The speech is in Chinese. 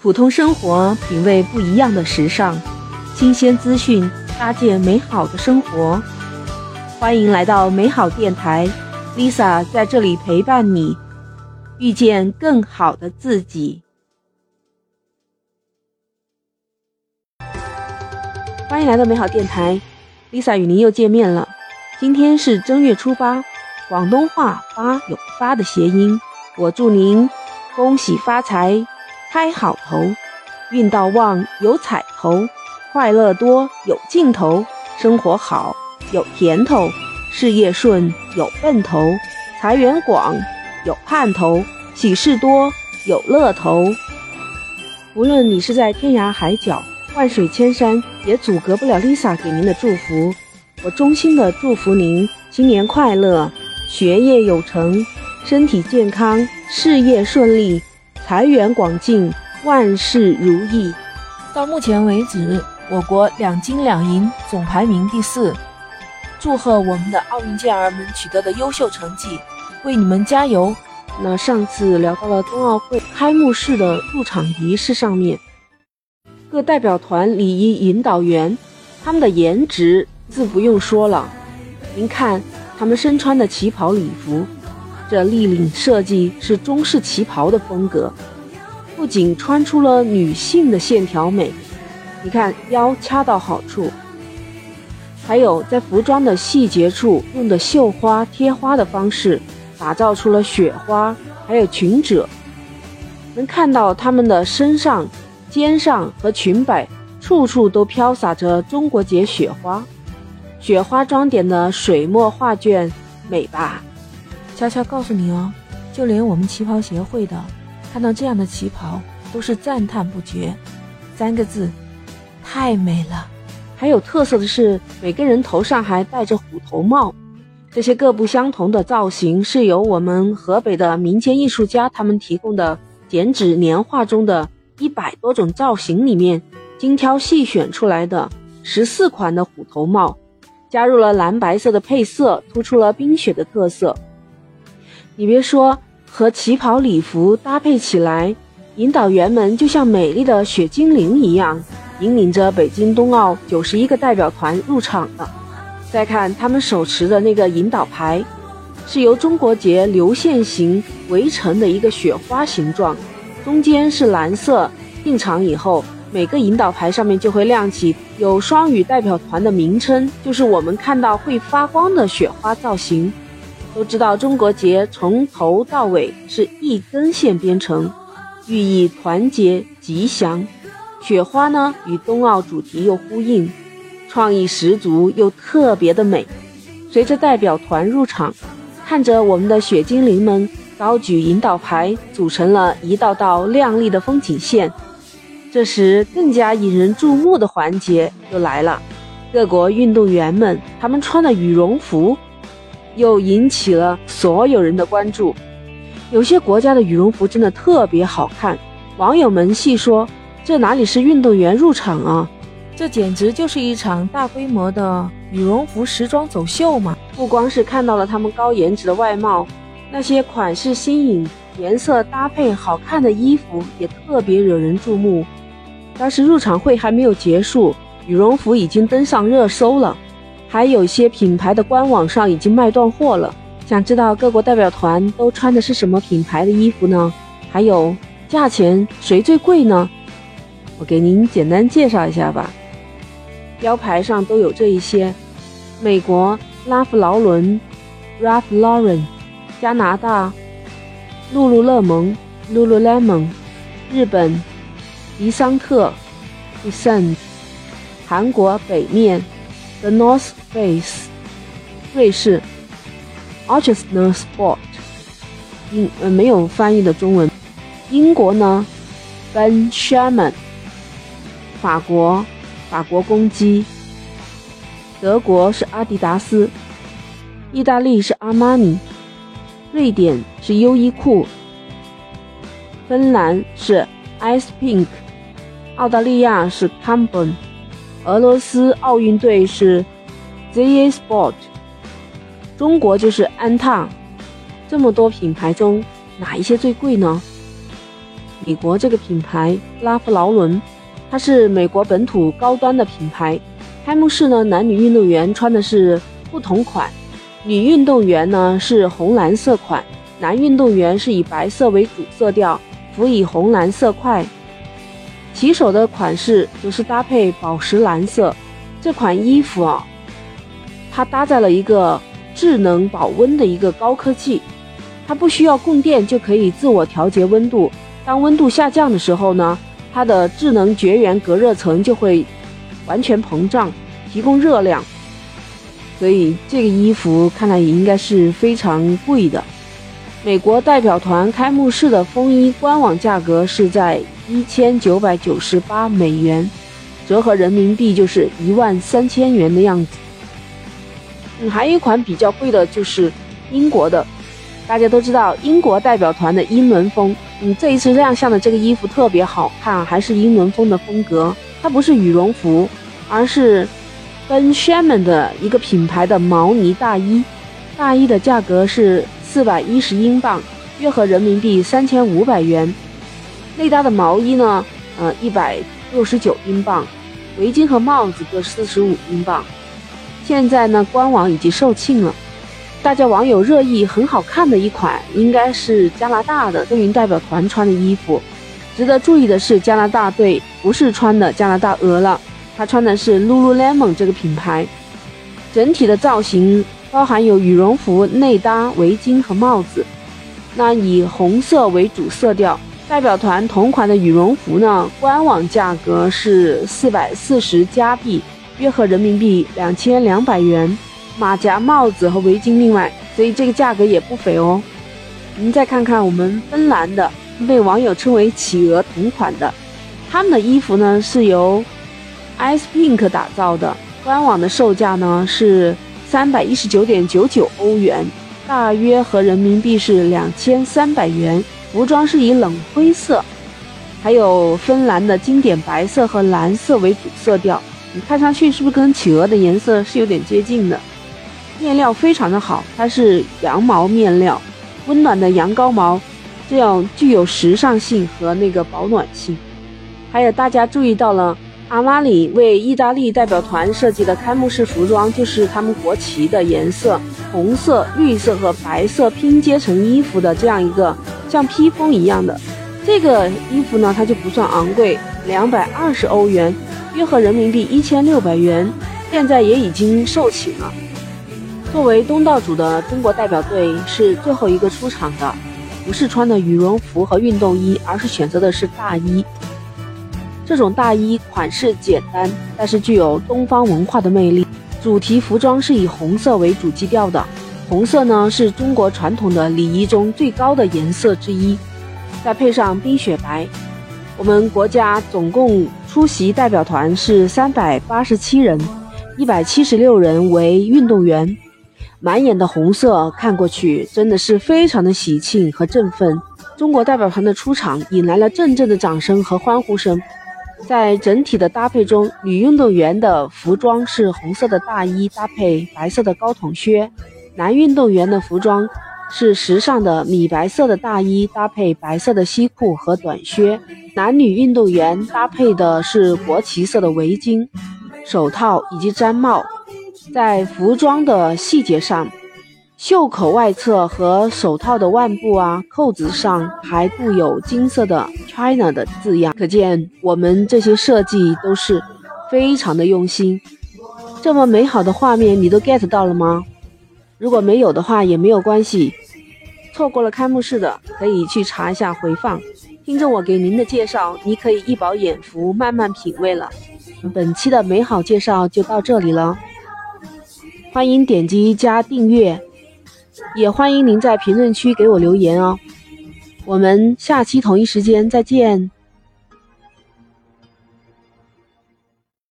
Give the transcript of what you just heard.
普通生活，品味不一样的时尚，新鲜资讯，搭建美好的生活。欢迎来到美好电台，Lisa 在这里陪伴你，遇见更好的自己。欢迎来到美好电台，Lisa 与您又见面了。今天是正月初八，广东话“八”有“发”的谐音，我祝您恭喜发财。开好头，运道旺有彩头，快乐多有劲头，生活好有甜头，事业顺有奔头，财源广有盼头，喜事多有乐头。无论你是在天涯海角、万水千山，也阻隔不了 Lisa 给您的祝福。我衷心的祝福您新年快乐，学业有成，身体健康，事业顺利。财源广进，万事如意。到目前为止，我国两金两银，总排名第四。祝贺我们的奥运健儿们取得的优秀成绩，为你们加油！那上次聊到了冬奥会开幕式的入场仪式上面，各代表团礼仪引导员，他们的颜值自不用说了。您看他们身穿的旗袍礼服。这立领设计是中式旗袍的风格，不仅穿出了女性的线条美，你看腰掐到好处，还有在服装的细节处用的绣花贴花的方式，打造出了雪花，还有裙褶，能看到他们的身上、肩上和裙摆处处都飘洒着中国结雪花，雪花装点的水墨画卷，美吧？悄悄告诉你哦，就连我们旗袍协会的，看到这样的旗袍都是赞叹不绝。三个字，太美了。还有特色的是，每个人头上还戴着虎头帽。这些各不相同的造型，是由我们河北的民间艺术家他们提供的剪纸年画中的一百多种造型里面精挑细选出来的十四款的虎头帽，加入了蓝白色的配色，突出了冰雪的特色。你别说，和旗袍礼服搭配起来，引导员们就像美丽的雪精灵一样，引领着北京冬奥九十一个代表团入场了。再看他们手持的那个引导牌，是由中国结流线型围成的一个雪花形状，中间是蓝色。进场以后，每个引导牌上面就会亮起有双语代表团的名称，就是我们看到会发光的雪花造型。都知道中国结从头到尾是一根线编成，寓意团结吉祥。雪花呢与冬奥主题又呼应，创意十足又特别的美。随着代表团入场，看着我们的雪精灵们高举引导牌，组成了一道道亮丽的风景线。这时更加引人注目的环节又来了，各国运动员们他们穿的羽绒服。又引起了所有人的关注。有些国家的羽绒服真的特别好看，网友们戏说：“这哪里是运动员入场啊？这简直就是一场大规模的羽绒服时装走秀嘛！”不光是看到了他们高颜值的外貌，那些款式新颖、颜色搭配好看的衣服也特别惹人注目。但是入场会还没有结束，羽绒服已经登上热搜了。还有些品牌的官网上已经卖断货了。想知道各国代表团都穿的是什么品牌的衣服呢？还有价钱谁最贵呢？我给您简单介绍一下吧。标牌上都有这一些：美国拉夫劳伦 （Ralph Lauren）、加拿大露露乐蒙 （Lululemon）、日本迪桑特 （Descent）、韩国北面。The North Face，瑞士，Ochsner Sport，英呃没有翻译的中文。英国呢，Ben Sherman，法国，法国公鸡。德国是阿迪达斯，意大利是阿玛尼，瑞典是优衣库，芬兰是 Ice Pink，澳大利亚是 Campbell。俄罗斯奥运队是 ZA Sport，中国就是安踏。这么多品牌中，哪一些最贵呢？美国这个品牌拉夫劳伦，它是美国本土高端的品牌。开幕式呢，男女运动员穿的是不同款，女运动员呢是红蓝色款，男运动员是以白色为主色调，辅以红蓝色块。骑手的款式则是搭配宝石蓝色。这款衣服啊，它搭载了一个智能保温的一个高科技，它不需要供电就可以自我调节温度。当温度下降的时候呢，它的智能绝缘隔热层就会完全膨胀，提供热量。所以这个衣服看来也应该是非常贵的。美国代表团开幕式的风衣官网价格是在一千九百九十八美元。折合人民币就是一万三千元的样子。嗯，还有一款比较贵的，就是英国的。大家都知道英国代表团的英伦风。嗯，这一次亮相的这个衣服特别好看，还是英伦风的风格。它不是羽绒服，而是 Ben Sherman 的一个品牌的毛呢大衣。大衣的价格是四百一十英镑，约合人民币三千五百元。内搭的毛衣呢，呃，一百六十九英镑。围巾和帽子各四十五英镑，现在呢官网已经售罄了。大家网友热议很好看的一款，应该是加拿大的队运代表团穿的衣服。值得注意的是，加拿大队不是穿的加拿大鹅了，他穿的是 Lululemon 这个品牌。整体的造型包含有羽绒服内搭围巾和帽子，那以红色为主色调。代表团同款的羽绒服呢，官网价格是四百四十加币，约合人民币两千两百元。马甲、帽子和围巾另外，所以这个价格也不菲哦。您再看看我们芬兰的，被网友称为“企鹅”同款的，他们的衣服呢是由 Ice Pink 打造的，官网的售价呢是三百一十九点九九欧元，大约合人民币是两千三百元。服装是以冷灰色，还有芬兰的经典白色和蓝色为主色调。你看上去是不是跟企鹅的颜色是有点接近的？面料非常的好，它是羊毛面料，温暖的羊羔毛，这样具有时尚性和那个保暖性。还有大家注意到了，阿玛尼为意大利代表团设计的开幕式服装，就是他们国旗的颜色，红色、绿色和白色拼接成衣服的这样一个。像披风一样的这个衣服呢，它就不算昂贵，两百二十欧元，约合人民币一千六百元，现在也已经售罄了。作为东道主的中国代表队是最后一个出场的，不是穿的羽绒服和运动衣，而是选择的是大衣。这种大衣款式简单，但是具有东方文化的魅力。主题服装是以红色为主基调的。红色呢是中国传统的礼仪中最高的颜色之一，再配上冰雪白。我们国家总共出席代表团是三百八十七人，一百七十六人为运动员。满眼的红色，看过去真的是非常的喜庆和振奋。中国代表团的出场引来了阵阵的掌声和欢呼声。在整体的搭配中，女运动员的服装是红色的大衣搭配白色的高筒靴。男运动员的服装是时尚的米白色的大衣，搭配白色的西裤和短靴。男女运动员搭配的是国旗色的围巾、手套以及毡帽。在服装的细节上，袖口外侧和手套的腕部啊、扣子上还布有金色的 China 的字样，可见我们这些设计都是非常的用心。这么美好的画面，你都 get 到了吗？如果没有的话也没有关系，错过了开幕式的可以去查一下回放，听着我给您的介绍，你可以一饱眼福，慢慢品味了。本期的美好介绍就到这里了，欢迎点击加订阅，也欢迎您在评论区给我留言哦。我们下期同一时间再见。